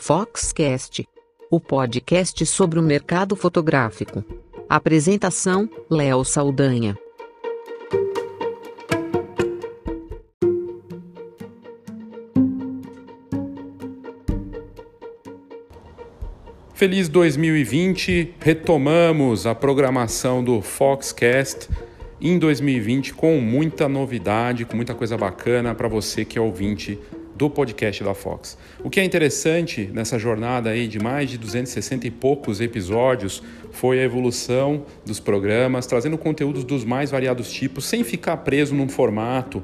Foxcast, o podcast sobre o mercado fotográfico. Apresentação: Léo Saldanha. Feliz 2020, retomamos a programação do Foxcast em 2020 com muita novidade, com muita coisa bacana para você que é ouvinte do podcast da Fox. O que é interessante nessa jornada aí de mais de 260 e poucos episódios foi a evolução dos programas, trazendo conteúdos dos mais variados tipos, sem ficar preso num formato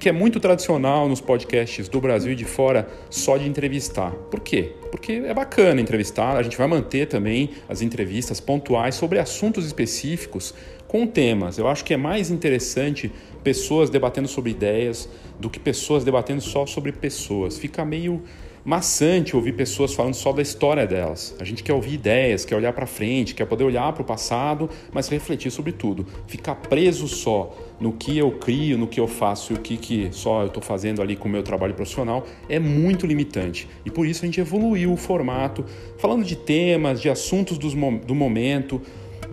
que é muito tradicional nos podcasts do Brasil e de fora, só de entrevistar. Por quê? Porque é bacana entrevistar, a gente vai manter também as entrevistas pontuais sobre assuntos específicos com temas. Eu acho que é mais interessante pessoas debatendo sobre ideias do que pessoas debatendo só sobre pessoas. Fica meio maçante ouvir pessoas falando só da história delas. A gente quer ouvir ideias, quer olhar para frente, quer poder olhar para o passado, mas refletir sobre tudo. Ficar preso só no que eu crio, no que eu faço e o que, que só eu estou fazendo ali com o meu trabalho profissional é muito limitante. E por isso a gente evoluiu o formato, falando de temas, de assuntos do momento,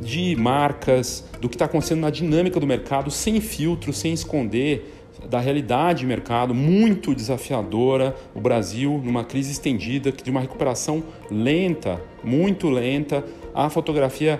de marcas, do que está acontecendo na dinâmica do mercado, sem filtro, sem esconder da realidade de mercado muito desafiadora, o Brasil numa crise estendida, de uma recuperação lenta, muito lenta, a fotografia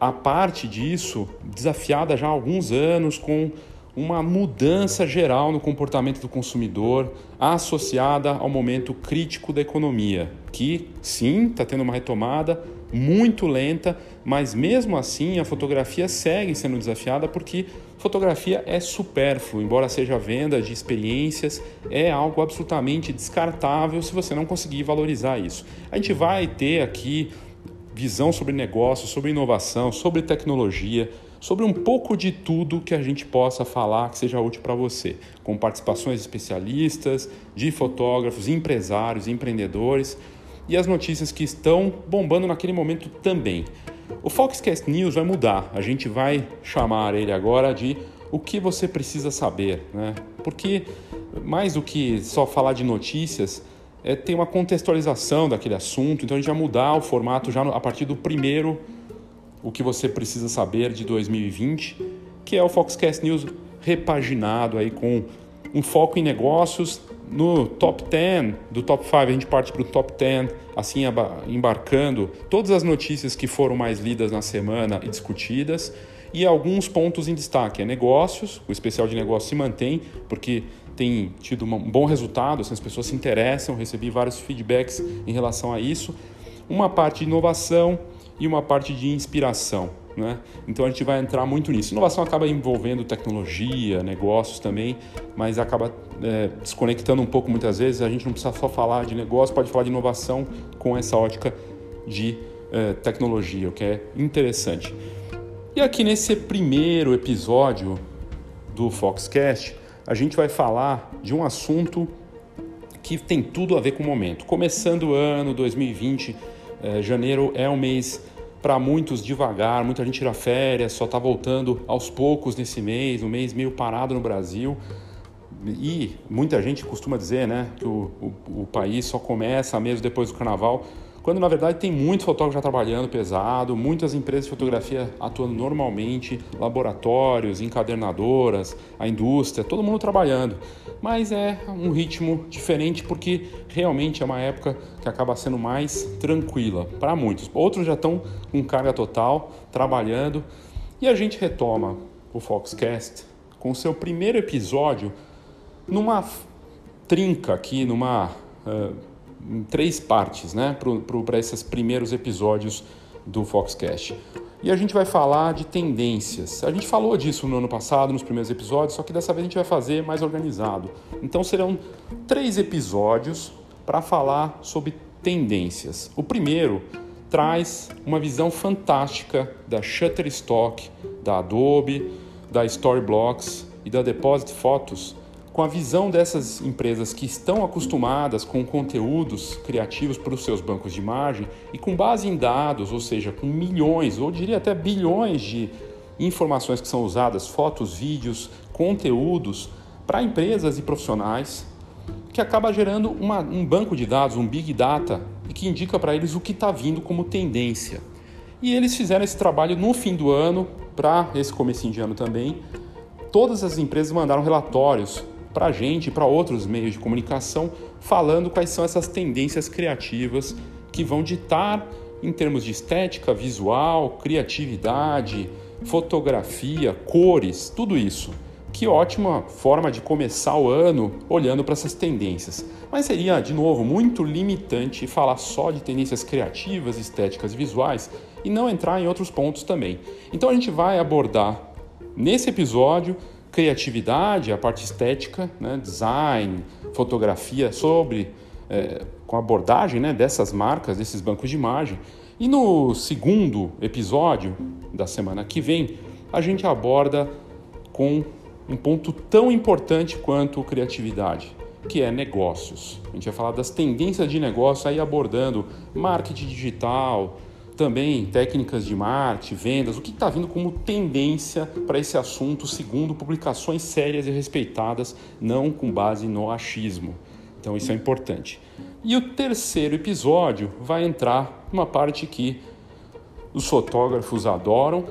a parte disso, desafiada já há alguns anos com uma mudança geral no comportamento do consumidor associada ao momento crítico da economia, que sim, está tendo uma retomada muito lenta, mas mesmo assim a fotografia segue sendo desafiada porque Fotografia é supérfluo, embora seja venda de experiências, é algo absolutamente descartável se você não conseguir valorizar isso. A gente vai ter aqui visão sobre negócio, sobre inovação, sobre tecnologia, sobre um pouco de tudo que a gente possa falar que seja útil para você, com participações de especialistas, de fotógrafos, empresários, empreendedores e as notícias que estão bombando naquele momento também. O Foxcast News vai mudar. A gente vai chamar ele agora de o que você precisa saber, né? Porque mais do que só falar de notícias, é, tem uma contextualização daquele assunto. Então a gente vai mudar o formato já a partir do primeiro o que você precisa saber de 2020, que é o Foxcast News repaginado aí com um foco em negócios. No top 10, do top 5 a gente parte para o top 10, assim embarcando todas as notícias que foram mais lidas na semana e discutidas e alguns pontos em destaque. É negócios, o especial de negócios se mantém, porque tem tido um bom resultado, assim, as pessoas se interessam, recebi vários feedbacks em relação a isso. Uma parte de inovação e uma parte de inspiração. Né? Então a gente vai entrar muito nisso. Inovação acaba envolvendo tecnologia, negócios também, mas acaba é, desconectando um pouco muitas vezes. A gente não precisa só falar de negócio, pode falar de inovação com essa ótica de é, tecnologia, o que é interessante. E aqui nesse primeiro episódio do Foxcast, a gente vai falar de um assunto que tem tudo a ver com o momento. Começando o ano 2020, é, janeiro é um mês para muitos devagar, muita gente tira férias, só está voltando aos poucos nesse mês, um mês meio parado no Brasil. E muita gente costuma dizer né, que o, o, o país só começa mesmo depois do carnaval quando na verdade tem muito fotógrafo já trabalhando pesado, muitas empresas de fotografia atuando normalmente, laboratórios, encadernadoras, a indústria, todo mundo trabalhando. Mas é um ritmo diferente porque realmente é uma época que acaba sendo mais tranquila para muitos. Outros já estão com carga total, trabalhando. E a gente retoma o Foxcast com seu primeiro episódio numa trinca aqui, numa. Uh, em três partes, né, para esses primeiros episódios do Foxcast. E a gente vai falar de tendências. A gente falou disso no ano passado, nos primeiros episódios, só que dessa vez a gente vai fazer mais organizado. Então serão três episódios para falar sobre tendências. O primeiro traz uma visão fantástica da Shutterstock, da Adobe, da Storyblocks e da Deposit Photos com a visão dessas empresas que estão acostumadas com conteúdos criativos para os seus bancos de imagem e com base em dados, ou seja, com milhões, ou diria até bilhões de informações que são usadas, fotos, vídeos, conteúdos, para empresas e profissionais, que acaba gerando uma, um banco de dados, um big data que indica para eles o que está vindo como tendência. E eles fizeram esse trabalho no fim do ano, para esse começo de ano também. Todas as empresas mandaram relatórios para a gente e para outros meios de comunicação falando quais são essas tendências criativas que vão ditar em termos de estética, visual, criatividade, fotografia, cores, tudo isso. Que ótima forma de começar o ano olhando para essas tendências. Mas seria, de novo, muito limitante falar só de tendências criativas, estéticas e visuais e não entrar em outros pontos também. Então a gente vai abordar nesse episódio criatividade, a parte estética, né, design, fotografia sobre é, com abordagem né, dessas marcas, desses bancos de imagem. E no segundo episódio da semana que vem, a gente aborda com um ponto tão importante quanto criatividade, que é negócios. A gente vai falar das tendências de negócio aí abordando marketing digital, também técnicas de marketing, vendas, o que está vindo como tendência para esse assunto, segundo publicações sérias e respeitadas, não com base no achismo. Então isso é importante. E o terceiro episódio vai entrar numa parte que os fotógrafos adoram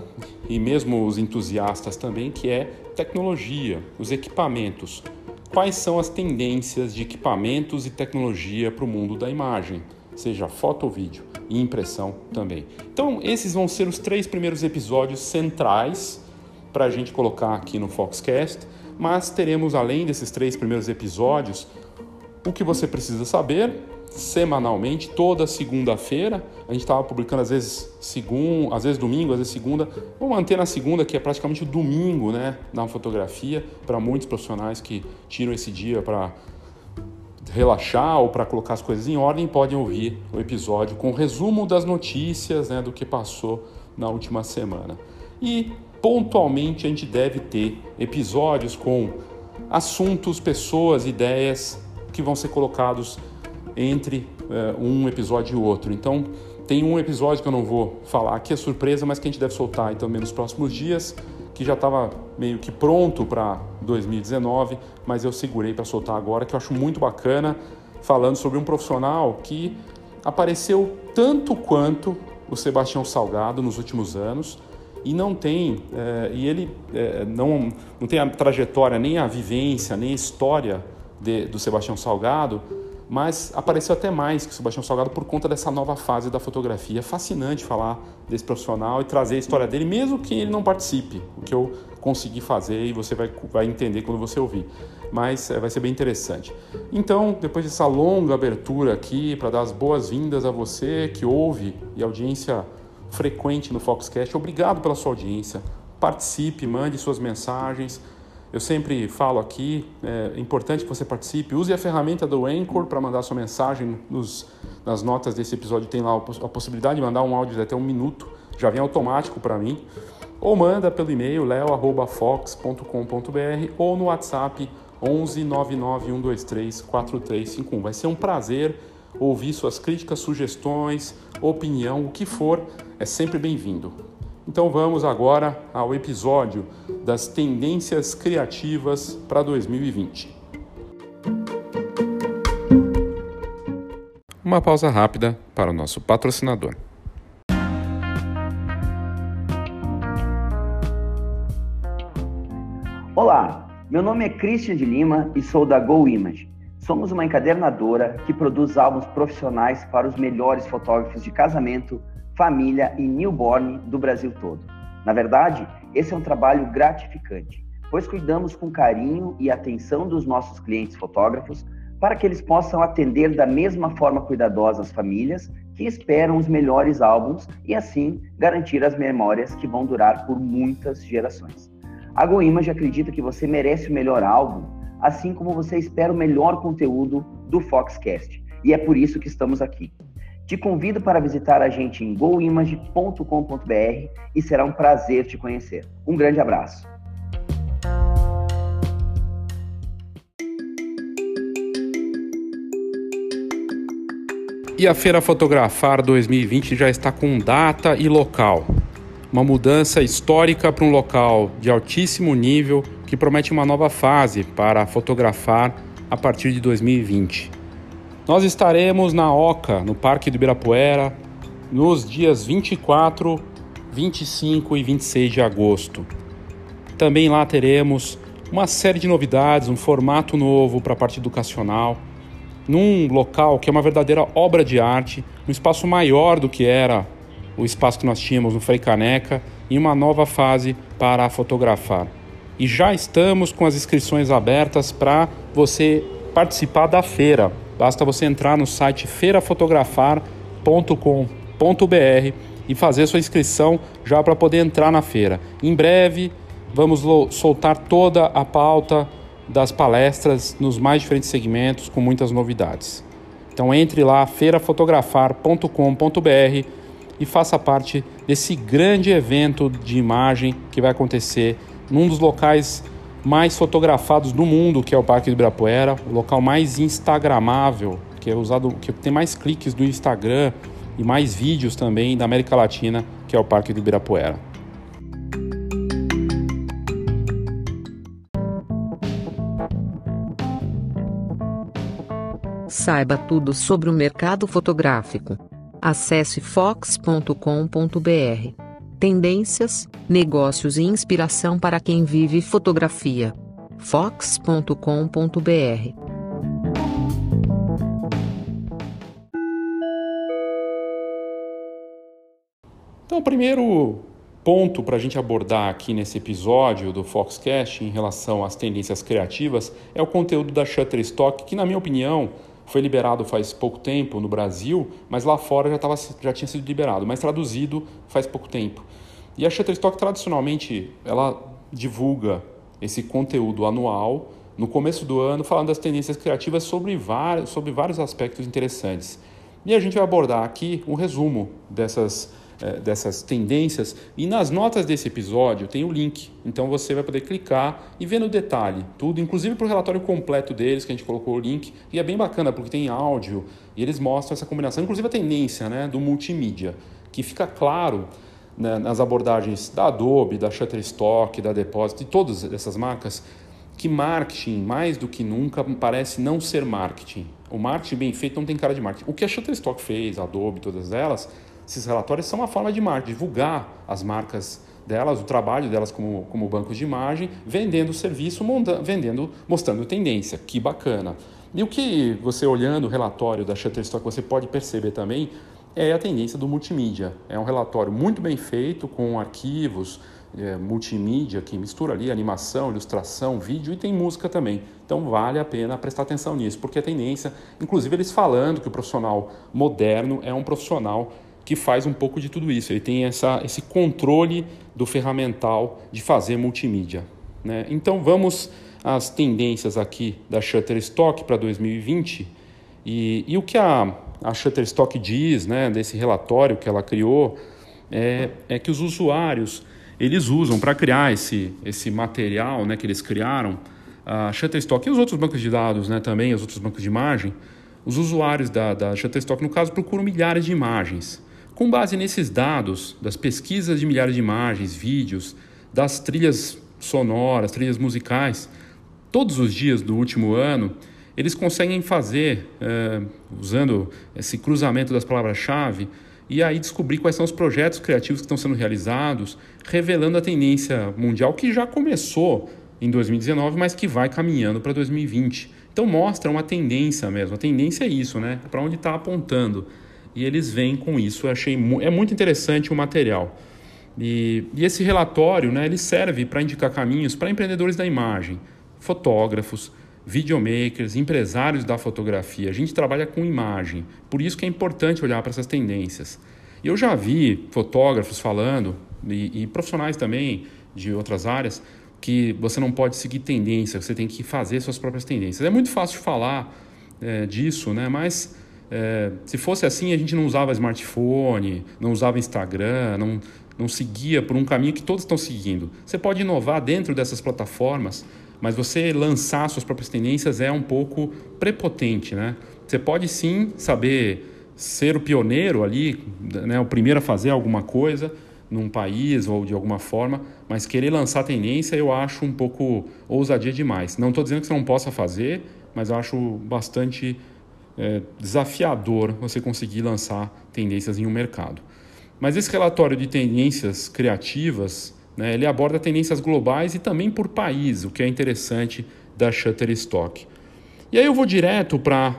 e mesmo os entusiastas também, que é tecnologia, os equipamentos. Quais são as tendências de equipamentos e tecnologia para o mundo da imagem, seja foto ou vídeo e impressão também. Então, esses vão ser os três primeiros episódios centrais para a gente colocar aqui no Foxcast, mas teremos, além desses três primeiros episódios, o que você precisa saber semanalmente, toda segunda-feira. A gente estava publicando às vezes segundo, às vezes domingo, às vezes segunda. Vou manter na segunda, que é praticamente o domingo, né, na fotografia, para muitos profissionais que tiram esse dia para relaxar ou para colocar as coisas em ordem, podem ouvir o episódio com resumo das notícias, né, do que passou na última semana. E pontualmente a gente deve ter episódios com assuntos, pessoas, ideias que vão ser colocados entre é, um episódio e outro. Então, tem um episódio que eu não vou falar aqui, é surpresa, mas que a gente deve soltar também nos próximos dias, que já estava meio que pronto para 2019, mas eu segurei para soltar agora, que eu acho muito bacana, falando sobre um profissional que apareceu tanto quanto o Sebastião Salgado nos últimos anos e não tem é, e ele é, não, não tem a trajetória nem a vivência nem a história de, do Sebastião Salgado, mas apareceu até mais que o Sebastião Salgado por conta dessa nova fase da fotografia. É fascinante falar desse profissional e trazer a história dele, mesmo que ele não participe, o que eu consegui fazer e você vai, vai entender quando você ouvir. Mas é, vai ser bem interessante. Então, depois dessa longa abertura aqui, para dar as boas-vindas a você que ouve e audiência frequente no Foxcast, obrigado pela sua audiência. Participe, mande suas mensagens eu sempre falo aqui, é importante que você participe. Use a ferramenta do Anchor para mandar sua mensagem. Nos, nas notas desse episódio tem lá a possibilidade de mandar um áudio de até um minuto. Já vem automático para mim. Ou manda pelo e-mail leo.fox.com.br ou no WhatsApp 11 99123 4351. Vai ser um prazer ouvir suas críticas, sugestões, opinião, o que for, é sempre bem-vindo. Então vamos agora ao episódio das tendências criativas para 2020. Uma pausa rápida para o nosso patrocinador. Olá, meu nome é Christian de Lima e sou da Go Image. Somos uma encadernadora que produz álbuns profissionais para os melhores fotógrafos de casamento, família e newborn do Brasil todo. Na verdade, esse é um trabalho gratificante, pois cuidamos com carinho e atenção dos nossos clientes fotógrafos para que eles possam atender da mesma forma cuidadosa as famílias que esperam os melhores álbuns e assim garantir as memórias que vão durar por muitas gerações. A GoImage acredita que você merece o melhor álbum, assim como você espera o melhor conteúdo do Foxcast. E é por isso que estamos aqui. Te convido para visitar a gente em goimage.com.br e será um prazer te conhecer. Um grande abraço. E a Feira Fotografar 2020 já está com data e local. Uma mudança histórica para um local de altíssimo nível que promete uma nova fase para fotografar a partir de 2020. Nós estaremos na Oca, no Parque do Ibirapuera, nos dias 24, 25 e 26 de agosto. Também lá teremos uma série de novidades, um formato novo para a parte educacional, num local que é uma verdadeira obra de arte, um espaço maior do que era o espaço que nós tínhamos no Frei Caneca, em uma nova fase para fotografar. E já estamos com as inscrições abertas para você participar da feira. Basta você entrar no site feirafotografar.com.br e fazer sua inscrição já para poder entrar na feira. Em breve vamos soltar toda a pauta das palestras nos mais diferentes segmentos com muitas novidades. Então entre lá feirafotografar.com.br e faça parte desse grande evento de imagem que vai acontecer num dos locais mais fotografados do mundo, que é o Parque do Ibirapuera, o local mais instagramável, que é usado, que tem mais cliques do Instagram e mais vídeos também da América Latina, que é o Parque do Ibirapuera. Saiba tudo sobre o mercado fotográfico. Acesse fox.com.br. Tendências, negócios e inspiração para quem vive fotografia. fox.com.br. Então, o primeiro ponto para a gente abordar aqui nesse episódio do Foxcast em relação às tendências criativas é o conteúdo da Shutterstock, que, na minha opinião, foi liberado faz pouco tempo no Brasil, mas lá fora já, tava, já tinha sido liberado, mas traduzido faz pouco tempo. E a Shutterstock tradicionalmente ela divulga esse conteúdo anual no começo do ano, falando das tendências criativas sobre vários, sobre vários aspectos interessantes. E a gente vai abordar aqui um resumo dessas dessas tendências. E nas notas desse episódio tem o link, então você vai poder clicar e ver no detalhe tudo, inclusive para o relatório completo deles, que a gente colocou o link. E é bem bacana porque tem áudio e eles mostram essa combinação, inclusive a tendência né, do multimídia, que fica claro né, nas abordagens da Adobe, da Shutterstock, da Deposit, de todas essas marcas, que marketing, mais do que nunca, parece não ser marketing. O marketing bem feito não tem cara de marketing. O que a Shutterstock fez, a Adobe, todas elas, esses relatórios são uma forma de divulgar as marcas delas, o trabalho delas como, como bancos de imagem, vendendo serviço, vendendo, mostrando tendência. Que bacana. E o que você olhando o relatório da Shutterstock você pode perceber também é a tendência do multimídia. É um relatório muito bem feito, com arquivos, é, multimídia que mistura ali animação, ilustração, vídeo e tem música também. Então vale a pena prestar atenção nisso, porque a tendência, inclusive eles falando que o profissional moderno é um profissional que faz um pouco de tudo isso. Ele tem essa, esse controle do ferramental de fazer multimídia. Né? Então vamos às tendências aqui da Shutterstock para 2020 e, e, o que a, a Shutterstock diz, né, desse relatório que ela criou, é, é que os usuários eles usam para criar esse, esse material né, que eles criaram, a Shutterstock e os outros bancos de dados né, também, os outros bancos de imagem, os usuários da, da Shutterstock, no caso, procuram milhares de imagens. Com base nesses dados, das pesquisas de milhares de imagens, vídeos, das trilhas sonoras, trilhas musicais, todos os dias do último ano, eles conseguem fazer, é, usando esse cruzamento das palavras-chave, e aí descobrir quais são os projetos criativos que estão sendo realizados, revelando a tendência mundial que já começou em 2019, mas que vai caminhando para 2020. Então mostra uma tendência mesmo. A tendência é isso, né? Para onde está apontando e eles vêm com isso. Eu achei mu é muito interessante o material. E, e esse relatório né, ele serve para indicar caminhos para empreendedores da imagem, fotógrafos, videomakers, empresários da fotografia. A gente trabalha com imagem, por isso que é importante olhar para essas tendências. Eu já vi fotógrafos falando, e, e profissionais também de outras áreas, que você não pode seguir tendência, você tem que fazer suas próprias tendências. É muito fácil falar é, disso, né? mas é, se fosse assim, a gente não usava smartphone, não usava Instagram, não, não seguia por um caminho que todos estão seguindo. Você pode inovar dentro dessas plataformas, mas você lançar suas próprias tendências é um pouco prepotente, né? Você pode sim saber ser o pioneiro ali, né, o primeiro a fazer alguma coisa num país ou de alguma forma, mas querer lançar tendência eu acho um pouco ousadia demais. Não estou dizendo que você não possa fazer, mas eu acho bastante é, desafiador você conseguir lançar tendências em um mercado. Mas esse relatório de tendências criativas, né, ele aborda tendências globais e também por país, o que é interessante da Shutterstock. E aí eu vou direto para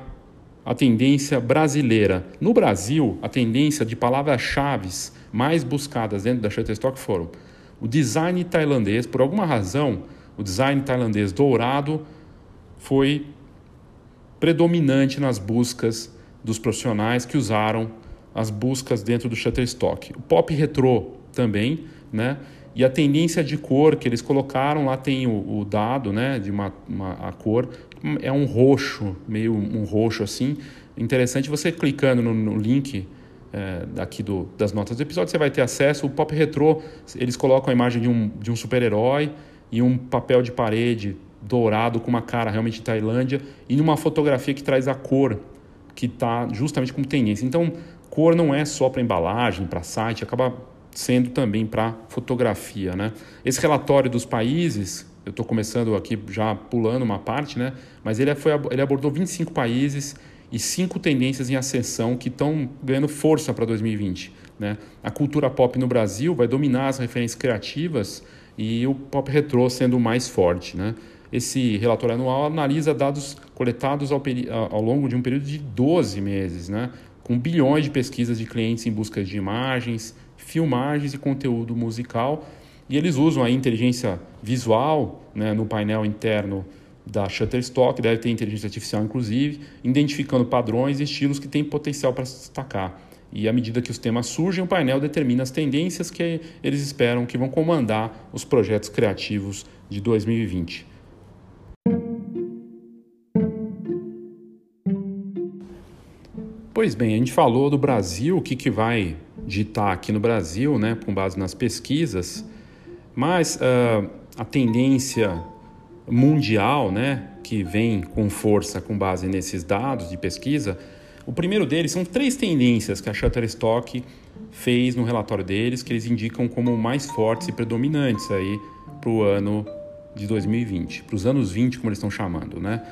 a tendência brasileira. No Brasil, a tendência de palavras-chave mais buscadas dentro da Shutterstock foram o design tailandês, por alguma razão, o design tailandês dourado foi predominante nas buscas dos profissionais que usaram as buscas dentro do Shutterstock. O pop retrô também, né? E a tendência de cor que eles colocaram lá tem o, o dado, né? De uma, uma, a cor é um roxo, meio um roxo assim. Interessante você clicando no, no link é, aqui do, das notas do episódio, você vai ter acesso. O pop retrô eles colocam a imagem de um, de um super-herói e um papel de parede dourado com uma cara realmente de Tailândia e numa fotografia que traz a cor que está justamente como tendência. Então, cor não é só para embalagem, para site, acaba sendo também para fotografia, né? Esse relatório dos países, eu estou começando aqui já pulando uma parte, né? Mas ele, foi, ele abordou 25 países e cinco tendências em ascensão que estão ganhando força para 2020. Né? A cultura pop no Brasil vai dominar as referências criativas e o pop retrô sendo mais forte. Né? Esse relatório anual analisa dados coletados ao, ao, longo de um período de 12 meses, né? com bilhões de pesquisas de clientes em busca de imagens, filmagens e conteúdo musical. E eles usam a inteligência visual né, no painel interno da Shutterstock, deve ter inteligência artificial inclusive, identificando padrões e estilos que têm potencial para se destacar. E à medida que os temas surgem, o painel determina as tendências que eles esperam que vão comandar os projetos criativos de 2020. Pois bem, a gente falou do Brasil, o que, que vai ditar aqui no Brasil, né, com base nas pesquisas, mas uh, a tendência mundial, né, que vem com força com base nesses dados de pesquisa, o primeiro deles são três tendências que a Shutterstock fez no relatório deles, que eles indicam como mais fortes e predominantes aí para o ano de 2020, para os anos 20, como eles estão chamando, né?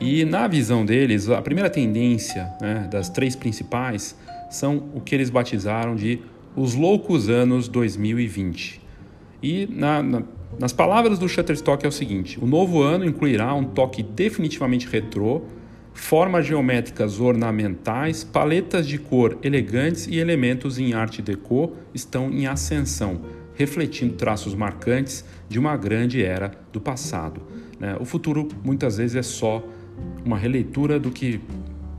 E na visão deles, a primeira tendência né, das três principais são o que eles batizaram de os loucos anos 2020. E na, na, nas palavras do Shutterstock é o seguinte: o novo ano incluirá um toque definitivamente retrô, formas geométricas ornamentais, paletas de cor elegantes e elementos em arte deco estão em ascensão, refletindo traços marcantes de uma grande era do passado. Né? O futuro muitas vezes é só uma releitura do que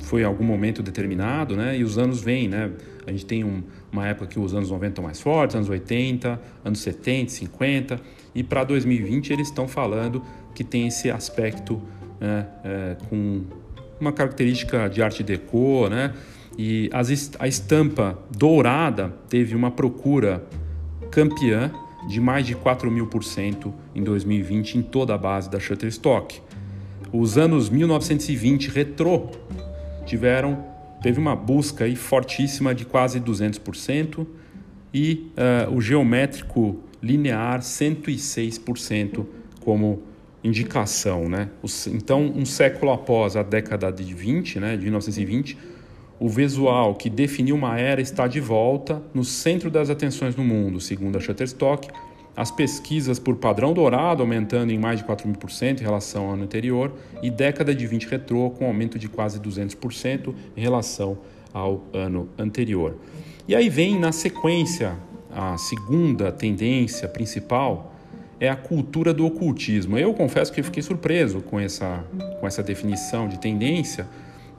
foi algum momento determinado, né? E os anos vêm, né? A gente tem um, uma época que os anos 90 estão mais fortes, anos 80, anos 70, 50, e para 2020 eles estão falando que tem esse aspecto né, é, com uma característica de arte deco, né? E as, a estampa dourada teve uma procura campeã de mais de 4 mil por cento em 2020 em toda a base da Shutterstock. Os anos 1920 retrô tiveram teve uma busca aí fortíssima de quase 200% e uh, o geométrico linear 106% como indicação, né? Então, um século após a década de 20, né, de 1920, o visual que definiu uma era está de volta no centro das atenções no mundo, segundo a Shutterstock, as pesquisas por padrão dourado aumentando em mais de 4 mil por cento em relação ao ano anterior e década de 20 retrô com aumento de quase 200% em relação ao ano anterior. E aí vem na sequência a segunda tendência principal é a cultura do ocultismo. Eu confesso que fiquei surpreso com essa, com essa definição de tendência.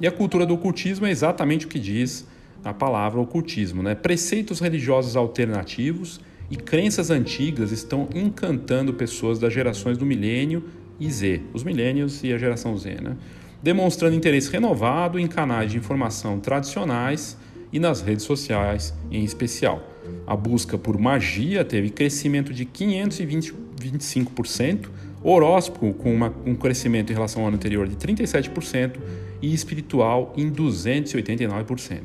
E a cultura do ocultismo é exatamente o que diz a palavra ocultismo, né? Preceitos religiosos alternativos e crenças antigas estão encantando pessoas das gerações do milênio e Z, os milênios e a geração Z, né? demonstrando interesse renovado em canais de informação tradicionais e nas redes sociais em especial. A busca por magia teve crescimento de 525%, horóscopo com uma, um crescimento em relação ao ano anterior de 37% e espiritual em 289%.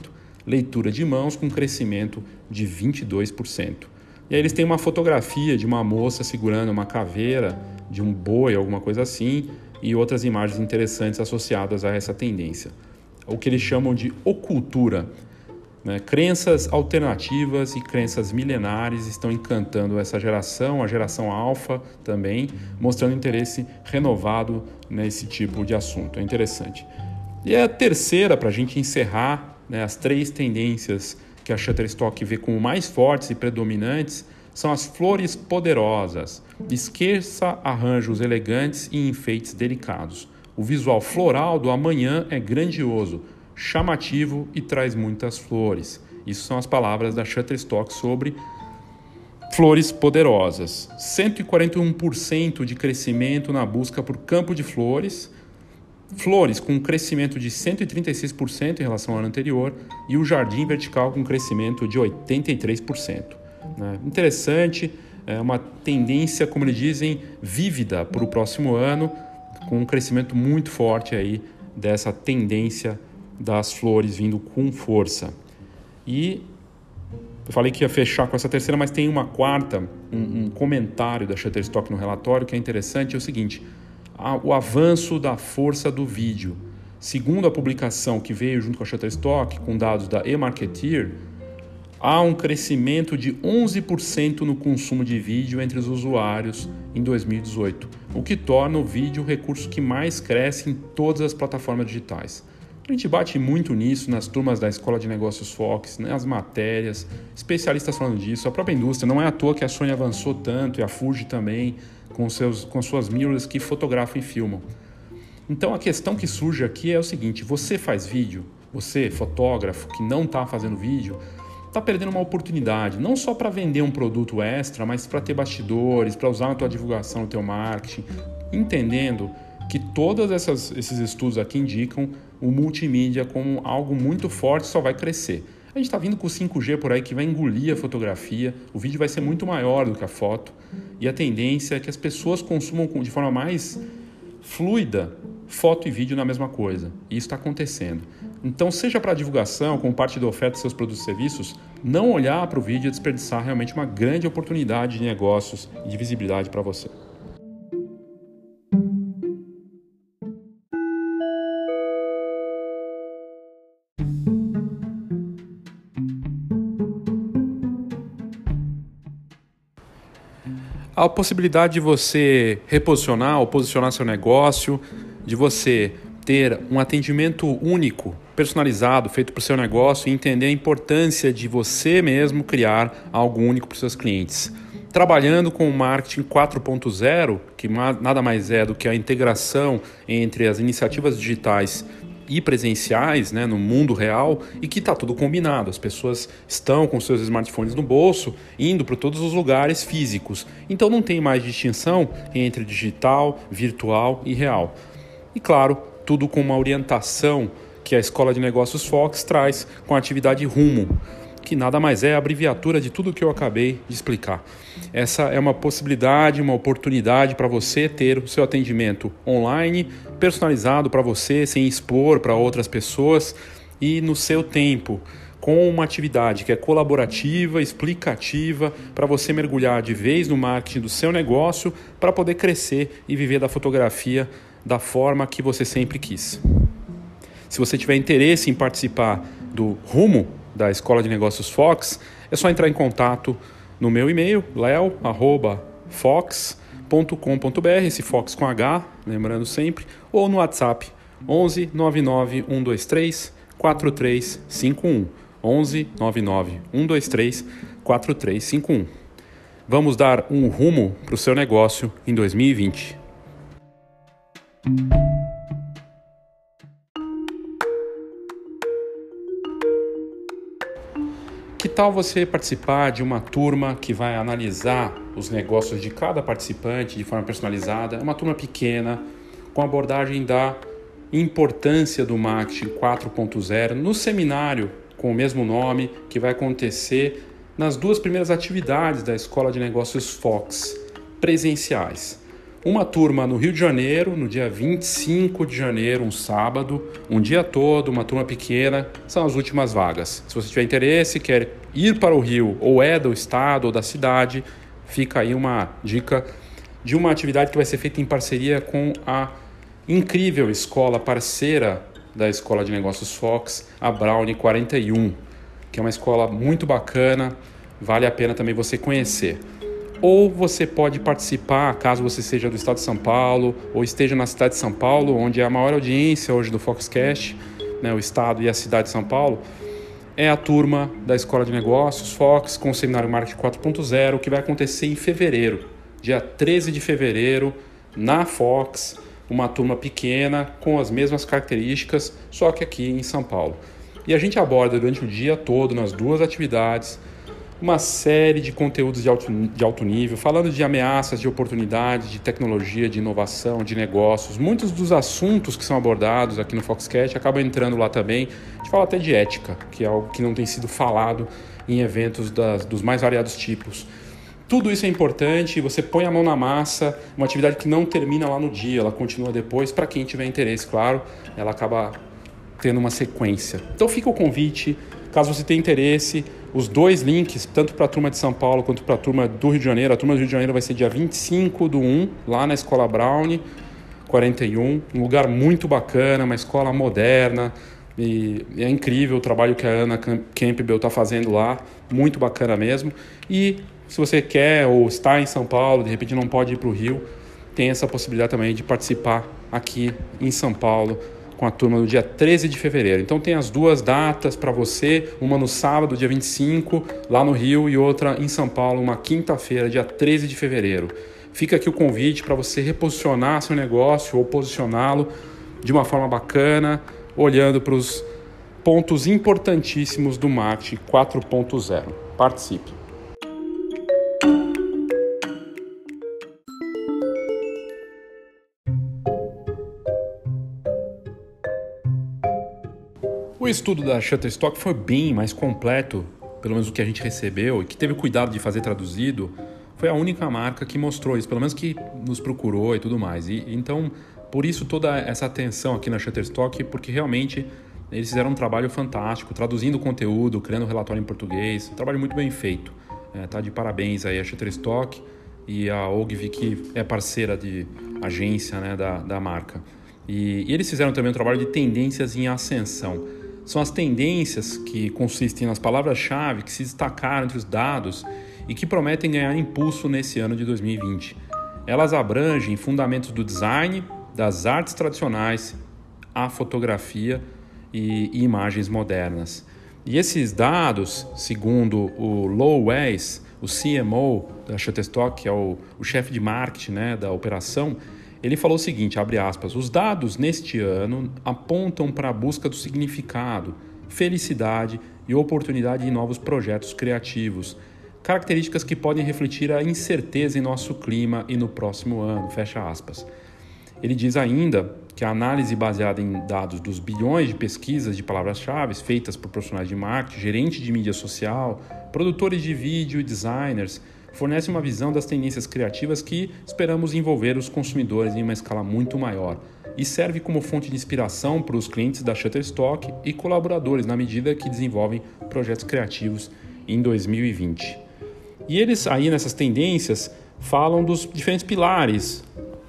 Leitura de mãos com crescimento de 22%. E aí eles têm uma fotografia de uma moça segurando uma caveira de um boi, alguma coisa assim, e outras imagens interessantes associadas a essa tendência. o que eles chamam de ocultura. Né? Crenças alternativas e crenças milenares estão encantando essa geração, a geração alfa também, mostrando interesse renovado nesse tipo de assunto. É interessante. E a terceira, para a gente encerrar né, as três tendências que a Shutterstock vê como mais fortes e predominantes, são as flores poderosas. Esqueça arranjos elegantes e enfeites delicados. O visual floral do amanhã é grandioso, chamativo e traz muitas flores. Isso são as palavras da Shutterstock sobre flores poderosas. 141% de crescimento na busca por campo de flores. Flores com crescimento de 136% em relação ao ano anterior e o jardim vertical com crescimento de 83%. Né? Interessante, é uma tendência, como eles dizem, vívida para o próximo ano, com um crescimento muito forte aí dessa tendência das flores vindo com força. E eu falei que ia fechar com essa terceira, mas tem uma quarta, um, um comentário da Shutterstock no relatório que é interessante, é o seguinte, o avanço da força do vídeo. Segundo a publicação que veio junto com a Shutterstock, com dados da eMarketeer, há um crescimento de 11% no consumo de vídeo entre os usuários em 2018, o que torna o vídeo o recurso que mais cresce em todas as plataformas digitais. A gente bate muito nisso nas turmas da Escola de Negócios Fox, nas matérias, especialistas falando disso, a própria indústria. Não é à toa que a Sony avançou tanto e a Fuji também, com, seus, com suas mirrors que fotografam e filmam. Então a questão que surge aqui é o seguinte: você faz vídeo, você, fotógrafo, que não está fazendo vídeo, está perdendo uma oportunidade, não só para vender um produto extra, mas para ter bastidores, para usar na tua divulgação, no teu marketing, entendendo que todos esses estudos aqui indicam o multimídia como algo muito forte só vai crescer. A gente está vindo com o 5G por aí que vai engolir a fotografia, o vídeo vai ser muito maior do que a foto e a tendência é que as pessoas consumam de forma mais fluida foto e vídeo na mesma coisa. E isso está acontecendo. Então, seja para divulgação, como parte da oferta de seus produtos e serviços, não olhar para o vídeo e desperdiçar realmente uma grande oportunidade de negócios e de visibilidade para você. A possibilidade de você reposicionar ou posicionar seu negócio, de você ter um atendimento único, personalizado, feito para o seu negócio e entender a importância de você mesmo criar algo único para os seus clientes. Trabalhando com o marketing 4.0, que nada mais é do que a integração entre as iniciativas digitais e presenciais né, no mundo real e que está tudo combinado. As pessoas estão com seus smartphones no bolso, indo para todos os lugares físicos. Então não tem mais distinção entre digital, virtual e real. E claro, tudo com uma orientação que a Escola de Negócios Fox traz com a atividade Rumo que nada mais é a abreviatura de tudo que eu acabei de explicar. Essa é uma possibilidade, uma oportunidade para você ter o seu atendimento online, personalizado para você, sem expor para outras pessoas e no seu tempo com uma atividade que é colaborativa, explicativa, para você mergulhar de vez no marketing do seu negócio para poder crescer e viver da fotografia da forma que você sempre quis. Se você tiver interesse em participar do Rumo, da Escola de Negócios Fox, é só entrar em contato no meu e-mail, leo.fox.com.br, esse Fox com H, lembrando sempre, ou no WhatsApp 11 99 123 4351. 11 99 123 4351. Vamos dar um rumo para o seu negócio em 2020. Tal você participar de uma turma que vai analisar os negócios de cada participante de forma personalizada? É uma turma pequena, com abordagem da importância do marketing 4.0 no seminário com o mesmo nome que vai acontecer nas duas primeiras atividades da Escola de Negócios Fox, presenciais. Uma turma no Rio de Janeiro, no dia 25 de janeiro, um sábado, um dia todo, uma turma pequena, são as últimas vagas. Se você tiver interesse, quer ir para o Rio, ou é do estado ou da cidade, fica aí uma dica de uma atividade que vai ser feita em parceria com a incrível escola parceira da Escola de Negócios Fox, a Brownie 41, que é uma escola muito bacana, vale a pena também você conhecer. Ou você pode participar, caso você seja do estado de São Paulo ou esteja na cidade de São Paulo, onde é a maior audiência hoje do Foxcast, né, o estado e a cidade de São Paulo, é a turma da Escola de Negócios Fox com o Seminário Marketing 4.0, que vai acontecer em fevereiro, dia 13 de fevereiro, na Fox, uma turma pequena com as mesmas características, só que aqui em São Paulo. E a gente aborda durante o dia todo, nas duas atividades, uma série de conteúdos de alto, de alto nível, falando de ameaças, de oportunidades, de tecnologia, de inovação, de negócios. Muitos dos assuntos que são abordados aqui no Foxcast acabam entrando lá também. A gente fala até de ética, que é algo que não tem sido falado em eventos das, dos mais variados tipos. Tudo isso é importante, você põe a mão na massa, uma atividade que não termina lá no dia, ela continua depois, para quem tiver interesse, claro, ela acaba tendo uma sequência. Então fica o convite, caso você tenha interesse, os dois links, tanto para a turma de São Paulo quanto para a turma do Rio de Janeiro. A turma do Rio de Janeiro vai ser dia 25 do 1, lá na Escola Brown 41, um lugar muito bacana, uma escola moderna, e é incrível o trabalho que a Ana Campbell está fazendo lá, muito bacana mesmo. E se você quer ou está em São Paulo, de repente não pode ir para o Rio, tem essa possibilidade também de participar aqui em São Paulo com a turma no dia 13 de fevereiro. Então tem as duas datas para você, uma no sábado, dia 25, lá no Rio, e outra em São Paulo, uma quinta-feira, dia 13 de fevereiro. Fica aqui o convite para você reposicionar seu negócio ou posicioná-lo de uma forma bacana, olhando para os pontos importantíssimos do marketing 4.0. Participe! O estudo da Shutterstock foi bem mais completo, pelo menos o que a gente recebeu, e que teve cuidado de fazer traduzido, foi a única marca que mostrou isso, pelo menos que nos procurou e tudo mais. E então, por isso toda essa atenção aqui na Shutterstock, porque realmente eles fizeram um trabalho fantástico, traduzindo o conteúdo, criando um relatório em português, um trabalho muito bem feito. É, tá de parabéns aí a Shutterstock e a Ogilvy, que é parceira de agência né, da, da marca. E, e eles fizeram também um trabalho de tendências em ascensão são as tendências que consistem nas palavras-chave que se destacaram entre os dados e que prometem ganhar impulso nesse ano de 2020. Elas abrangem fundamentos do design, das artes tradicionais, a fotografia e, e imagens modernas. E esses dados, segundo o Low Wes, o CMO da Shutterstock, que é o, o chefe de marketing né, da operação, ele falou o seguinte, abre aspas, os dados neste ano apontam para a busca do significado, felicidade e oportunidade em novos projetos criativos, características que podem refletir a incerteza em nosso clima e no próximo ano, fecha aspas. Ele diz ainda que a análise baseada em dados dos bilhões de pesquisas de palavras-chave feitas por profissionais de marketing, gerentes de mídia social, produtores de vídeo e designers fornece uma visão das tendências criativas que esperamos envolver os consumidores em uma escala muito maior e serve como fonte de inspiração para os clientes da Shutterstock e colaboradores na medida que desenvolvem projetos criativos em 2020. E eles aí nessas tendências falam dos diferentes pilares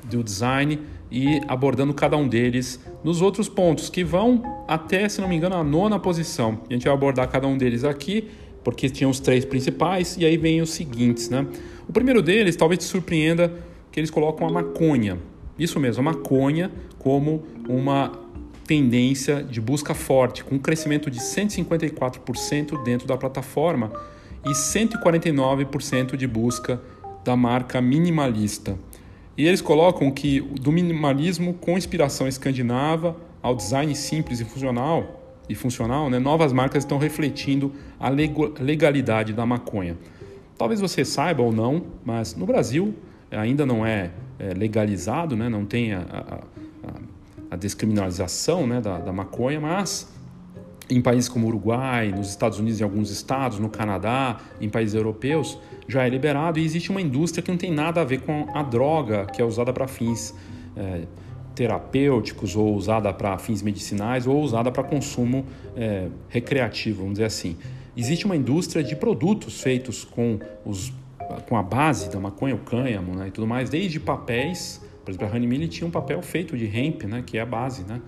do design e abordando cada um deles nos outros pontos que vão até, se não me engano, a nona posição. A gente vai abordar cada um deles aqui porque tinham os três principais, e aí vem os seguintes. Né? O primeiro deles talvez te surpreenda que eles colocam a maconha. Isso mesmo, a maconha como uma tendência de busca forte, com um crescimento de 154% dentro da plataforma e 149% de busca da marca minimalista. E eles colocam que do minimalismo com inspiração escandinava ao design simples e funcional, e funcional, né, novas marcas estão refletindo a legalidade da maconha. Talvez você saiba ou não, mas no Brasil ainda não é, é legalizado, né, não tem a, a, a descriminalização né, da, da maconha, mas em países como Uruguai, nos Estados Unidos, em alguns estados, no Canadá, em países europeus, já é liberado e existe uma indústria que não tem nada a ver com a droga que é usada para fins é, terapêuticos ou usada para fins medicinais ou usada para consumo é, recreativo, vamos dizer assim. Existe uma indústria de produtos feitos com, os, com a base da maconha, o cânhamo né, e tudo mais, desde papéis Por exemplo, a Honey tinha um papel feito de hemp, né, que é a base né,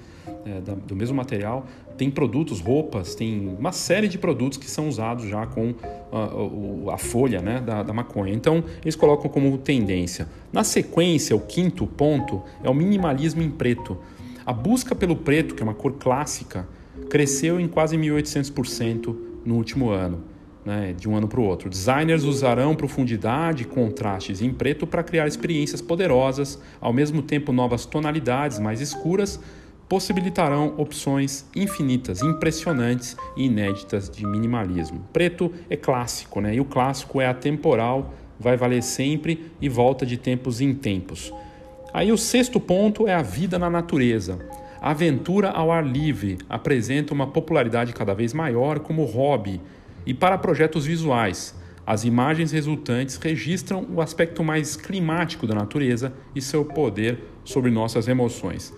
é, do mesmo material. Tem produtos, roupas, tem uma série de produtos que são usados já com a, a folha né, da, da maconha. Então, eles colocam como tendência. Na sequência, o quinto ponto é o minimalismo em preto. A busca pelo preto, que é uma cor clássica, cresceu em quase 1.800% no último ano né, de um ano para o outro. Designers usarão profundidade e contrastes em preto para criar experiências poderosas, ao mesmo tempo novas tonalidades mais escuras possibilitarão opções infinitas, impressionantes e inéditas de minimalismo. Preto é clássico, né? E o clássico é atemporal, vai valer sempre e volta de tempos em tempos. Aí o sexto ponto é a vida na natureza. A aventura ao ar livre apresenta uma popularidade cada vez maior como hobby e para projetos visuais, as imagens resultantes registram o aspecto mais climático da natureza e seu poder sobre nossas emoções.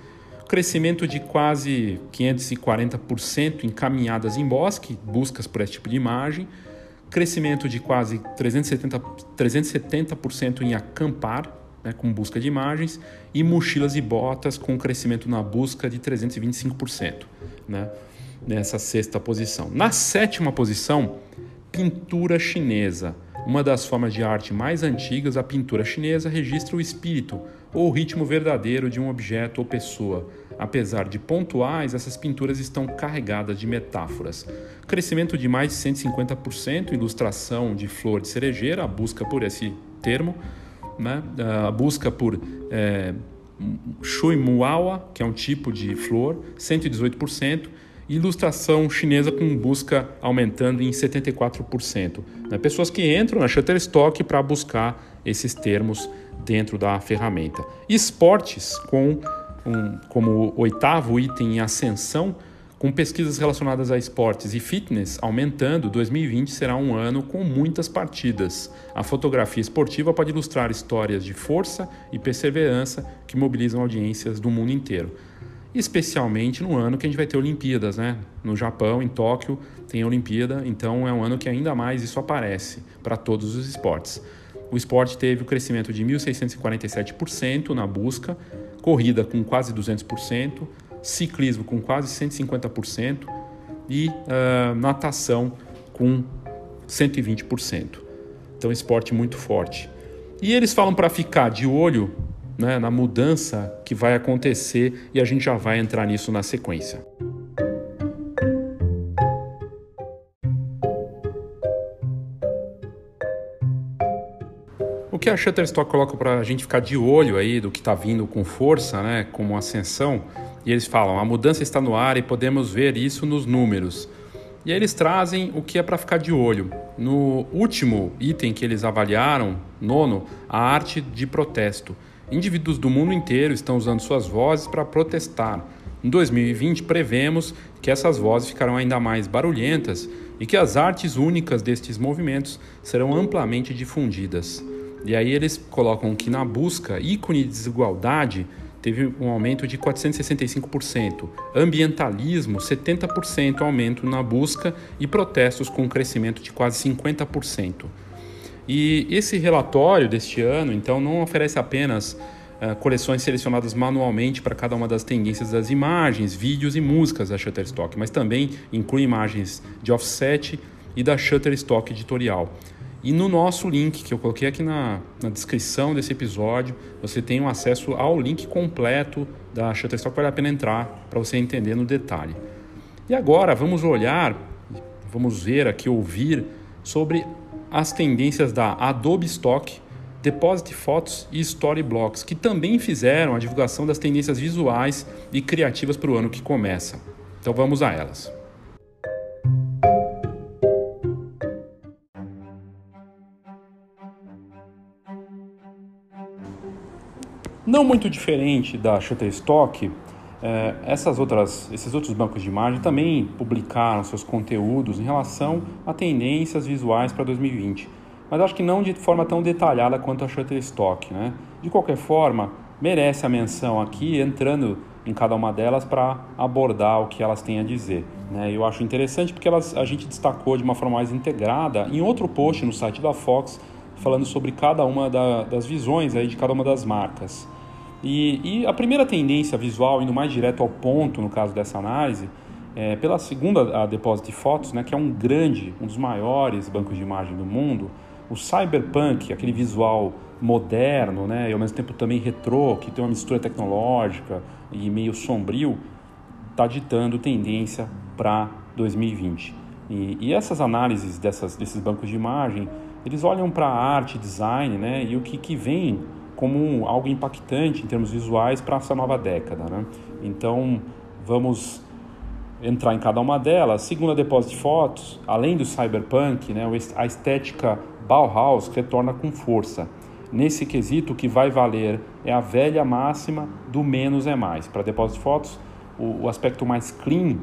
Crescimento de quase 540% em caminhadas em bosque, buscas por esse tipo de imagem, crescimento de quase 370%, 370 em acampar, né, com busca de imagens, e mochilas e botas com crescimento na busca de 325%. Né? nessa sexta posição. Na sétima posição, pintura chinesa. Uma das formas de arte mais antigas, a pintura chinesa registra o espírito ou o ritmo verdadeiro de um objeto ou pessoa. Apesar de pontuais, essas pinturas estão carregadas de metáforas. Crescimento de mais de 150%, ilustração de flor de cerejeira, a busca por esse termo, né? a busca por é, Shui Muawa, que é um tipo de flor, 118%, ilustração chinesa com busca aumentando em 74%. Né? Pessoas que entram na Shutterstock para buscar esses termos dentro da ferramenta. Esportes com um, como oitavo item em ascensão, com pesquisas relacionadas a esportes e fitness aumentando, 2020 será um ano com muitas partidas. A fotografia esportiva pode ilustrar histórias de força e perseverança que mobilizam audiências do mundo inteiro especialmente no ano que a gente vai ter Olimpíadas, né? No Japão, em Tóquio, tem Olimpíada, então é um ano que ainda mais isso aparece para todos os esportes. O esporte teve o crescimento de 1.647% na busca, corrida com quase 200%, ciclismo com quase 150% e uh, natação com 120%. Então, esporte muito forte. E eles falam para ficar de olho né, na mudança que vai acontecer e a gente já vai entrar nisso na sequência. O que a Shutterstock coloca para a gente ficar de olho aí do que está vindo com força, né, como ascensão, e eles falam: a mudança está no ar e podemos ver isso nos números. E aí eles trazem o que é para ficar de olho. No último item que eles avaliaram, nono, a arte de protesto. Indivíduos do mundo inteiro estão usando suas vozes para protestar. Em 2020, prevemos que essas vozes ficarão ainda mais barulhentas e que as artes únicas destes movimentos serão amplamente difundidas. E aí eles colocam que na busca ícone de desigualdade teve um aumento de 465%, ambientalismo 70% aumento na busca e protestos com um crescimento de quase 50%. E esse relatório deste ano, então, não oferece apenas uh, coleções selecionadas manualmente para cada uma das tendências das imagens, vídeos e músicas da Shutterstock, mas também inclui imagens de offset e da Shutterstock editorial. E no nosso link, que eu coloquei aqui na, na descrição desse episódio, você tem um acesso ao link completo da Shutterstock, vale a pena entrar para você entender no detalhe. E agora vamos olhar, vamos ver aqui, ouvir sobre as tendências da Adobe Stock, Deposit Photos e Storyblocks, que também fizeram a divulgação das tendências visuais e criativas para o ano que começa. Então vamos a elas. Não muito diferente da Shutterstock, é, essas outras, esses outros bancos de imagem também publicaram seus conteúdos em relação a tendências visuais para 2020, mas acho que não de forma tão detalhada quanto a Shutterstock. Né? De qualquer forma, merece a menção aqui, entrando em cada uma delas para abordar o que elas têm a dizer. Né? Eu acho interessante porque elas, a gente destacou de uma forma mais integrada em outro post no site da Fox, falando sobre cada uma da, das visões aí de cada uma das marcas. E, e, a primeira tendência visual, indo mais direto ao ponto no caso dessa análise, é, pela segunda a Deposit Photos, né, que é um grande, um dos maiores bancos de imagem do mundo, o cyberpunk, aquele visual moderno, né, e ao mesmo tempo também retrô, que tem uma mistura tecnológica e meio sombrio, está ditando tendência para 2020. E, e, essas análises dessas, desses bancos de imagem, eles olham para arte, design, né, e o que, que vem como algo impactante em termos visuais para essa nova década. Né? Então, vamos entrar em cada uma delas. Segundo a Deposit Fotos, além do cyberpunk, né, a estética Bauhaus retorna com força. Nesse quesito, o que vai valer é a velha máxima do menos é mais. Para Deposit Fotos, o, o aspecto mais clean,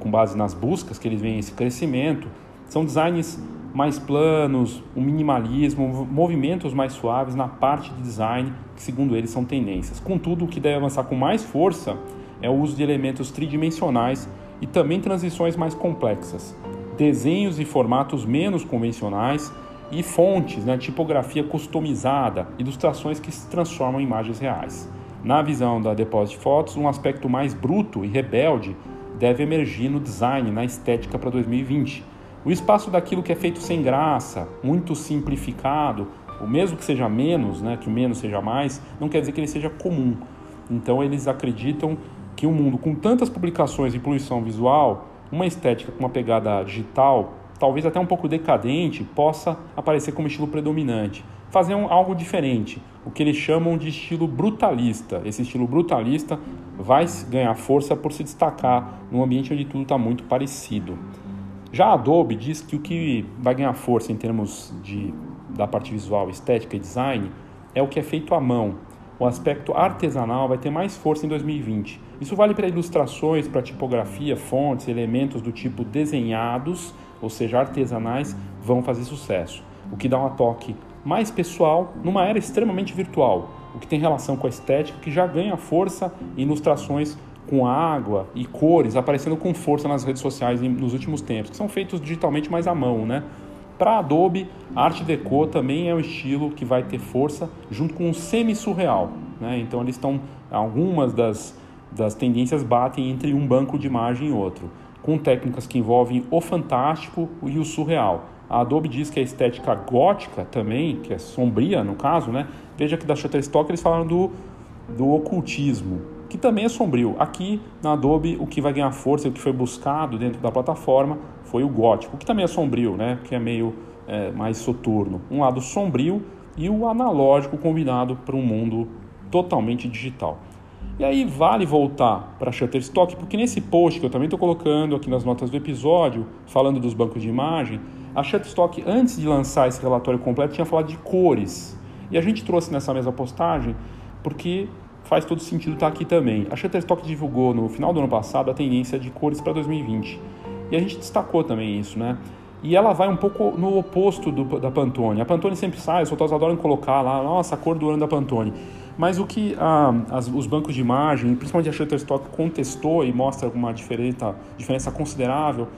com base nas buscas que eles veem esse crescimento, são designs mais planos, um minimalismo, movimentos mais suaves na parte de design, que segundo eles são tendências. Contudo, o que deve avançar com mais força é o uso de elementos tridimensionais e também transições mais complexas, desenhos e formatos menos convencionais e fontes, né, tipografia customizada, ilustrações que se transformam em imagens reais. Na visão da Deposit Fotos, um aspecto mais bruto e rebelde deve emergir no design, na estética para 2020 o espaço daquilo que é feito sem graça, muito simplificado, o mesmo que seja menos, né, que o menos seja mais, não quer dizer que ele seja comum. Então eles acreditam que um mundo com tantas publicações e poluição visual, uma estética com uma pegada digital, talvez até um pouco decadente, possa aparecer como estilo predominante. Fazer um, algo diferente, o que eles chamam de estilo brutalista. Esse estilo brutalista vai ganhar força por se destacar num ambiente onde tudo está muito parecido. Já a Adobe diz que o que vai ganhar força em termos de, da parte visual, estética e design é o que é feito à mão. O aspecto artesanal vai ter mais força em 2020. Isso vale para ilustrações, para tipografia, fontes, elementos do tipo desenhados, ou seja, artesanais, vão fazer sucesso. O que dá um toque mais pessoal numa era extremamente virtual, o que tem relação com a estética, que já ganha força em ilustrações com água e cores aparecendo com força nas redes sociais nos últimos tempos, que são feitos digitalmente mais à mão, né? Para Adobe, Art Deco também é um estilo que vai ter força junto com o semi-surreal, né? Então eles estão algumas das, das tendências batem entre um banco de imagem e outro, com técnicas que envolvem o fantástico e o surreal. A Adobe diz que a estética gótica também, que é sombria no caso, né? Veja que da Shutterstock eles falaram do, do ocultismo, que também é sombrio. Aqui na Adobe, o que vai ganhar força, o que foi buscado dentro da plataforma, foi o gótico, que também é sombrio, né? que é meio é, mais soturno. Um lado sombrio e o analógico combinado para um mundo totalmente digital. E aí vale voltar para Shutterstock, porque nesse post que eu também estou colocando aqui nas notas do episódio, falando dos bancos de imagem, a Shutterstock, antes de lançar esse relatório completo, tinha falado de cores. E a gente trouxe nessa mesma postagem porque faz todo sentido estar aqui também. A Shutterstock divulgou no final do ano passado a tendência de cores para 2020. E a gente destacou também isso, né? E ela vai um pouco no oposto do, da Pantone. A Pantone sempre sai, os fotógrafos adoram colocar lá, nossa, a cor do ano da Pantone. Mas o que ah, as, os bancos de imagem, principalmente a Shutterstock, contestou e mostra uma diferença, diferença considerável,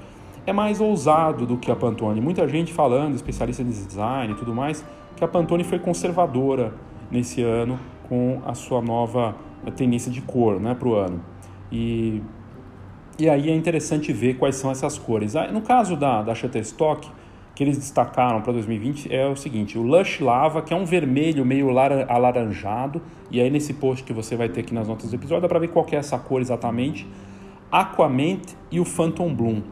é mais ousado do que a Pantone. Muita gente falando, especialista em design e tudo mais, que a Pantone foi conservadora nesse ano com a sua nova tendência de cor né, para o ano. E, e aí é interessante ver quais são essas cores. No caso da, da Shutterstock, que eles destacaram para 2020 é o seguinte: o Lush Lava, que é um vermelho meio alaranjado, e aí nesse post que você vai ter aqui nas notas do episódio dá para ver qual é essa cor exatamente. Aquament e o Phantom Bloom.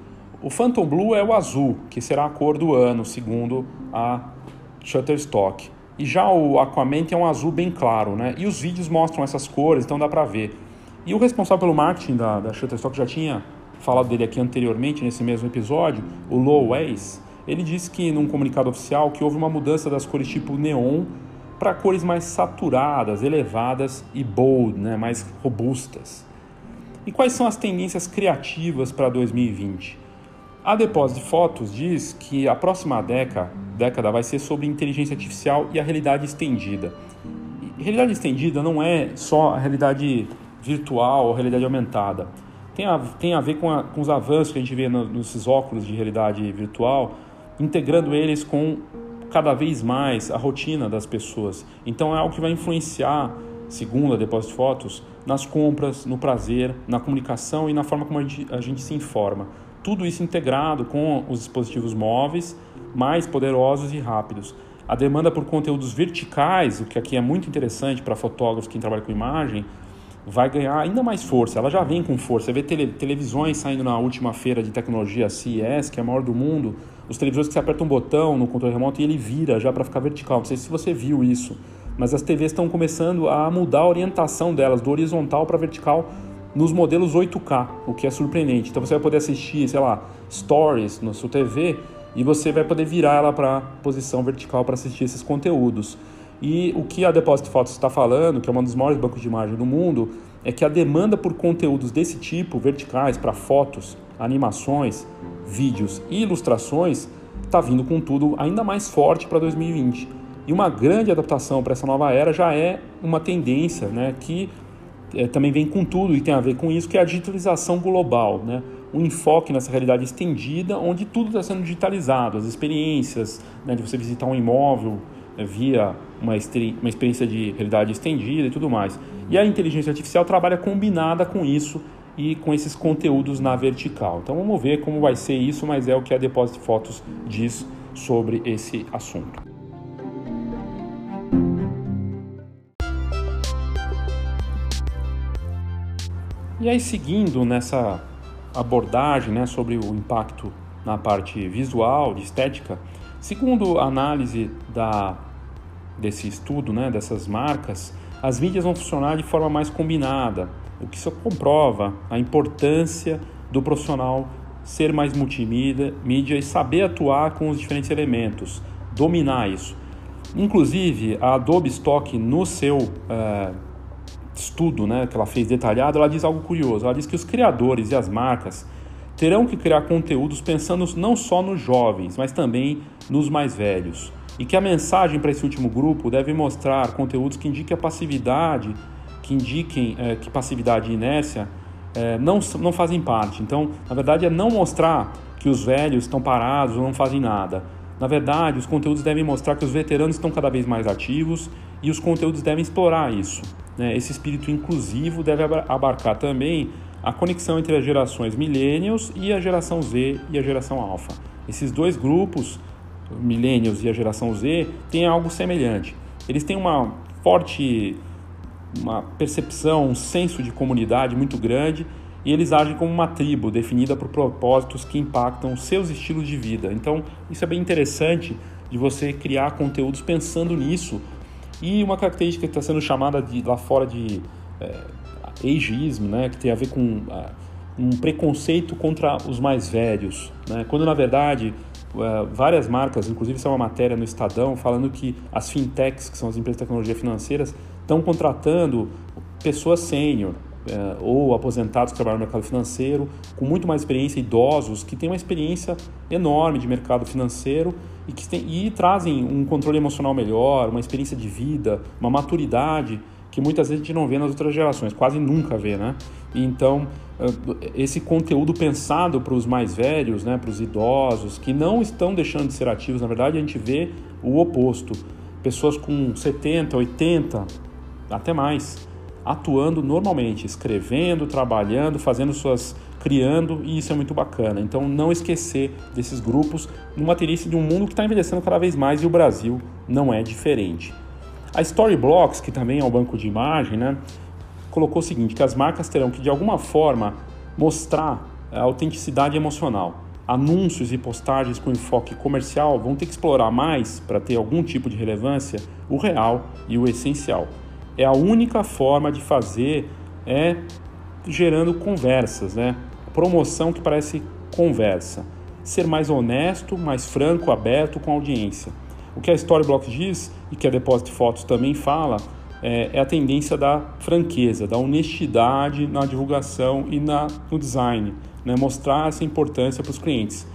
O Phantom Blue é o azul, que será a cor do ano, segundo a Shutterstock. E já o Aquaman é um azul bem claro, né? E os vídeos mostram essas cores, então dá pra ver. E o responsável pelo marketing da, da Shutterstock já tinha falado dele aqui anteriormente, nesse mesmo episódio, o Low Ways, ele disse que num comunicado oficial que houve uma mudança das cores tipo neon para cores mais saturadas, elevadas e bold, né? mais robustas. E quais são as tendências criativas para 2020? A Deposit Fotos diz que a próxima década, década vai ser sobre inteligência artificial e a realidade estendida. E realidade estendida não é só a realidade virtual ou realidade aumentada. Tem a, tem a ver com, a, com os avanços que a gente vê no, nesses óculos de realidade virtual, integrando eles com cada vez mais a rotina das pessoas. Então é algo que vai influenciar segundo a Deposit Fotos, nas compras, no prazer, na comunicação e na forma como a gente, a gente se informa. Tudo isso integrado com os dispositivos móveis mais poderosos e rápidos. A demanda por conteúdos verticais, o que aqui é muito interessante para fotógrafos que trabalham com imagem, vai ganhar ainda mais força. Ela já vem com força. Você vê tele, televisões saindo na última feira de tecnologia CES, que é a maior do mundo. Os televisores que você aperta um botão no controle remoto e ele vira já para ficar vertical. Não sei se você viu isso, mas as TVs estão começando a mudar a orientação delas do horizontal para vertical nos modelos 8K, o que é surpreendente. Então você vai poder assistir, sei lá, stories na sua TV e você vai poder virar ela para posição vertical para assistir esses conteúdos. E o que a Deposit Photos está falando, que é um dos maiores bancos de imagem do mundo, é que a demanda por conteúdos desse tipo, verticais, para fotos, animações, vídeos e ilustrações, está vindo com tudo ainda mais forte para 2020. E uma grande adaptação para essa nova era já é uma tendência né, que é, também vem com tudo e tem a ver com isso, que é a digitalização global. Né? um enfoque nessa realidade estendida, onde tudo está sendo digitalizado, as experiências né, de você visitar um imóvel né, via uma, uma experiência de realidade estendida e tudo mais. E a inteligência artificial trabalha combinada com isso e com esses conteúdos na vertical. Então vamos ver como vai ser isso, mas é o que a Deposit Fotos diz sobre esse assunto. E aí, seguindo nessa abordagem né, sobre o impacto na parte visual, de estética, segundo a análise da, desse estudo, né, dessas marcas, as mídias vão funcionar de forma mais combinada, o que só comprova a importância do profissional ser mais multimídia mídia e saber atuar com os diferentes elementos, dominar isso. Inclusive, a Adobe Stock, no seu uh, estudo né, que ela fez detalhado, ela diz algo curioso. Ela diz que os criadores e as marcas terão que criar conteúdos pensando não só nos jovens, mas também nos mais velhos. E que a mensagem para esse último grupo deve mostrar conteúdos que indiquem a passividade, que indiquem é, que passividade e inércia é, não, não fazem parte. Então, na verdade, é não mostrar que os velhos estão parados ou não fazem nada. Na verdade, os conteúdos devem mostrar que os veteranos estão cada vez mais ativos e os conteúdos devem explorar isso. Né? Esse espírito inclusivo deve abarcar também a conexão entre as gerações millennials e a geração Z e a geração alfa. Esses dois grupos, millennials e a geração Z, têm algo semelhante. Eles têm uma forte uma percepção, um senso de comunidade muito grande e eles agem como uma tribo definida por propósitos que impactam seus estilos de vida. Então, isso é bem interessante de você criar conteúdos pensando nisso e uma característica que está sendo chamada de, lá fora de é, ageismo, né, que tem a ver com um preconceito contra os mais velhos, né, quando na verdade uh, várias marcas, inclusive isso é uma matéria no Estadão, falando que as fintechs, que são as empresas de tecnologia financeiras, estão contratando pessoas sênior, uh, ou aposentados que trabalham no mercado financeiro, com muito mais experiência, idosos que têm uma experiência enorme de mercado financeiro e que tem, e trazem um controle emocional melhor, uma experiência de vida, uma maturidade que muitas vezes a gente não vê nas outras gerações, quase nunca vê, né? Então, esse conteúdo pensado para os mais velhos, né, para os idosos, que não estão deixando de ser ativos, na verdade a gente vê o oposto. Pessoas com 70, 80, até mais, atuando normalmente, escrevendo, trabalhando, fazendo suas criando e isso é muito bacana. Então não esquecer desses grupos numa tendência de um mundo que está envelhecendo cada vez mais e o Brasil não é diferente. A Storyblocks, que também é um banco de imagem, né, colocou o seguinte, que as marcas terão que de alguma forma mostrar a autenticidade emocional. Anúncios e postagens com enfoque comercial vão ter que explorar mais para ter algum tipo de relevância o real e o essencial é a única forma de fazer é gerando conversas, né? Promoção que parece conversa. Ser mais honesto, mais franco, aberto com a audiência. O que a Storyblocks diz e que a Deposit Fotos também fala é, é, a tendência da franqueza, da honestidade na divulgação e na, no design, né? mostrar essa importância para os clientes.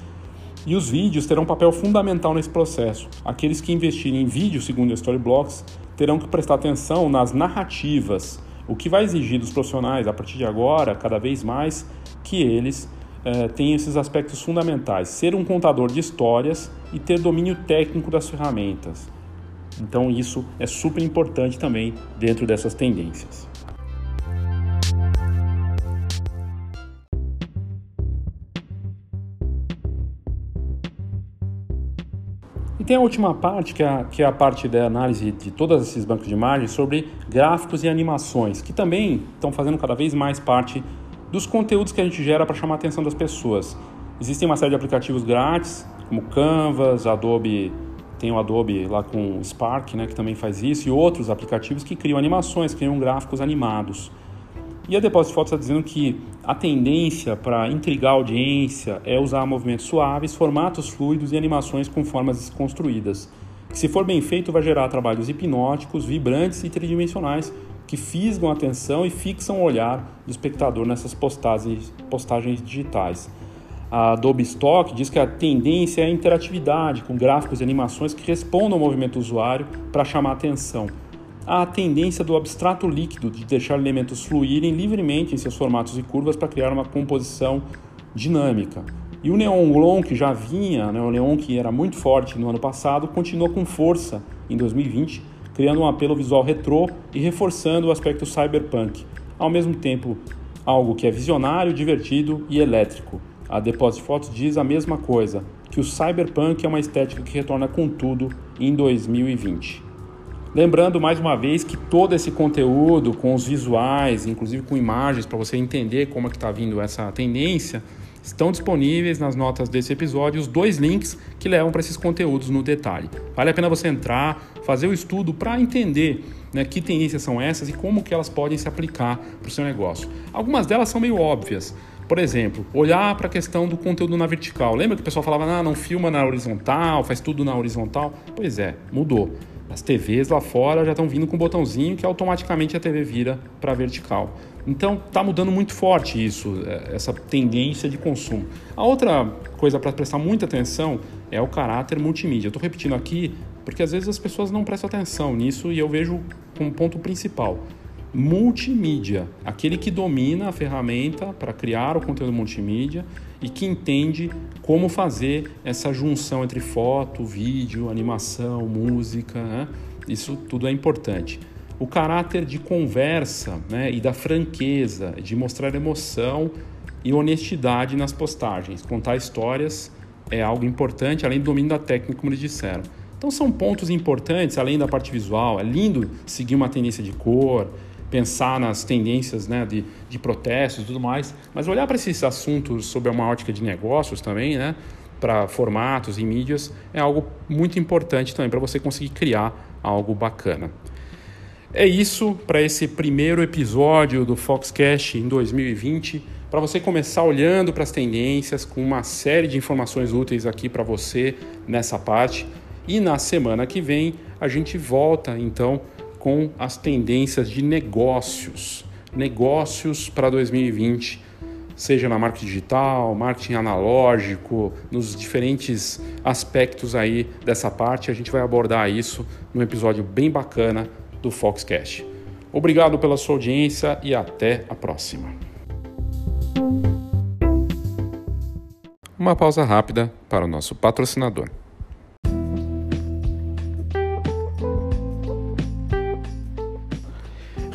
E os vídeos terão um papel fundamental nesse processo. Aqueles que investirem em vídeo, segundo a Storyblocks, terão que prestar atenção nas narrativas, o que vai exigir dos profissionais a partir de agora, cada vez mais, que eles eh, tenham esses aspectos fundamentais: ser um contador de histórias e ter domínio técnico das ferramentas. Então isso é super importante também dentro dessas tendências. Tem a última parte, que é a, que é a parte da análise de todos esses bancos de imagem sobre gráficos e animações, que também estão fazendo cada vez mais parte dos conteúdos que a gente gera para chamar a atenção das pessoas. Existem uma série de aplicativos grátis, como Canvas, Adobe, tem o Adobe lá com Spark, né, que também faz isso, e outros aplicativos que criam animações, criam gráficos animados. E a Depósito de Fotos está dizendo que a tendência para intrigar a audiência é usar movimentos suaves, formatos fluidos e animações com formas desconstruídas. Que, se for bem feito, vai gerar trabalhos hipnóticos, vibrantes e tridimensionais que fisgam a atenção e fixam o olhar do espectador nessas postagens, postagens digitais. A Adobe Stock diz que a tendência é a interatividade, com gráficos e animações que respondam ao movimento do usuário para chamar a atenção a tendência do abstrato líquido de deixar elementos fluírem livremente em seus formatos e curvas para criar uma composição dinâmica. E o neon long que já vinha, né, o neon que era muito forte no ano passado, continuou com força em 2020, criando um apelo visual retrô e reforçando o aspecto cyberpunk, ao mesmo tempo algo que é visionário, divertido e elétrico. A Deposit Photos diz a mesma coisa, que o cyberpunk é uma estética que retorna com tudo em 2020. Lembrando mais uma vez que todo esse conteúdo com os visuais, inclusive com imagens para você entender como é que está vindo essa tendência, estão disponíveis nas notas desse episódio os dois links que levam para esses conteúdos no detalhe. Vale a pena você entrar, fazer o estudo para entender né, que tendências são essas e como que elas podem se aplicar para o seu negócio. Algumas delas são meio óbvias. Por exemplo, olhar para a questão do conteúdo na vertical. Lembra que o pessoal falava, ah, não filma na horizontal, faz tudo na horizontal? Pois é, mudou. As TVs lá fora já estão vindo com um botãozinho que automaticamente a TV vira para vertical. Então está mudando muito forte isso, é, essa tendência de consumo. A outra coisa para prestar muita atenção é o caráter multimídia. Estou repetindo aqui porque às vezes as pessoas não prestam atenção nisso e eu vejo como ponto principal multimídia, aquele que domina a ferramenta para criar o conteúdo multimídia e que entende como fazer essa junção entre foto, vídeo, animação, música. Né? Isso tudo é importante. O caráter de conversa né? e da franqueza, de mostrar emoção e honestidade nas postagens. Contar histórias é algo importante, além do domínio da técnica, como eles disseram. Então são pontos importantes, além da parte visual. É lindo seguir uma tendência de cor, pensar nas tendências né, de, de protestos e tudo mais, mas olhar para esses assuntos sob uma ótica de negócios também, né, para formatos e mídias, é algo muito importante também para você conseguir criar algo bacana. É isso para esse primeiro episódio do Foxcast em 2020. Para você começar olhando para as tendências, com uma série de informações úteis aqui para você nessa parte. E na semana que vem a gente volta então com as tendências de negócios, negócios para 2020, seja na marketing digital, marketing analógico, nos diferentes aspectos aí dessa parte, a gente vai abordar isso num episódio bem bacana do Foxcast. Obrigado pela sua audiência e até a próxima. Uma pausa rápida para o nosso patrocinador.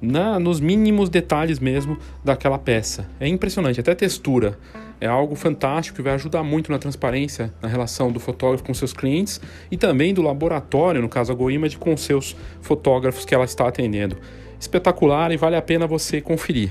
na, nos mínimos detalhes mesmo daquela peça. É impressionante, até textura. É algo fantástico que vai ajudar muito na transparência na relação do fotógrafo com seus clientes e também do laboratório, no caso a GoImage, com seus fotógrafos que ela está atendendo. Espetacular e vale a pena você conferir.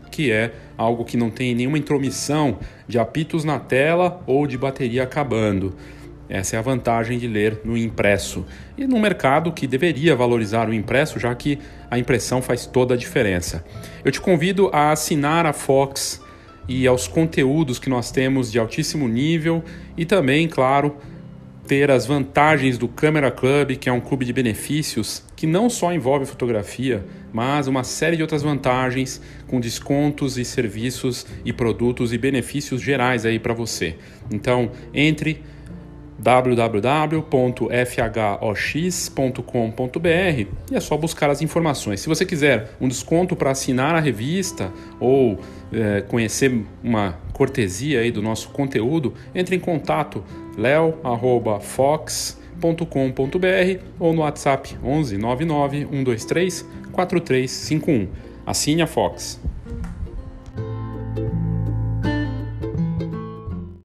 que é algo que não tem nenhuma intromissão de apitos na tela ou de bateria acabando. Essa é a vantagem de ler no impresso. E no mercado que deveria valorizar o impresso, já que a impressão faz toda a diferença. Eu te convido a assinar a Fox e aos conteúdos que nós temos de altíssimo nível e também, claro, ter as vantagens do Camera Club, que é um clube de benefícios que não só envolve fotografia, mas uma série de outras vantagens com descontos e serviços e produtos e benefícios gerais aí para você. Então, entre www.fhox.com.br e é só buscar as informações. Se você quiser um desconto para assinar a revista ou é, conhecer uma cortesia aí do nosso conteúdo, entre em contato leo@fox.com.br ou no WhatsApp 11 99 123 4351. Assine a Fox.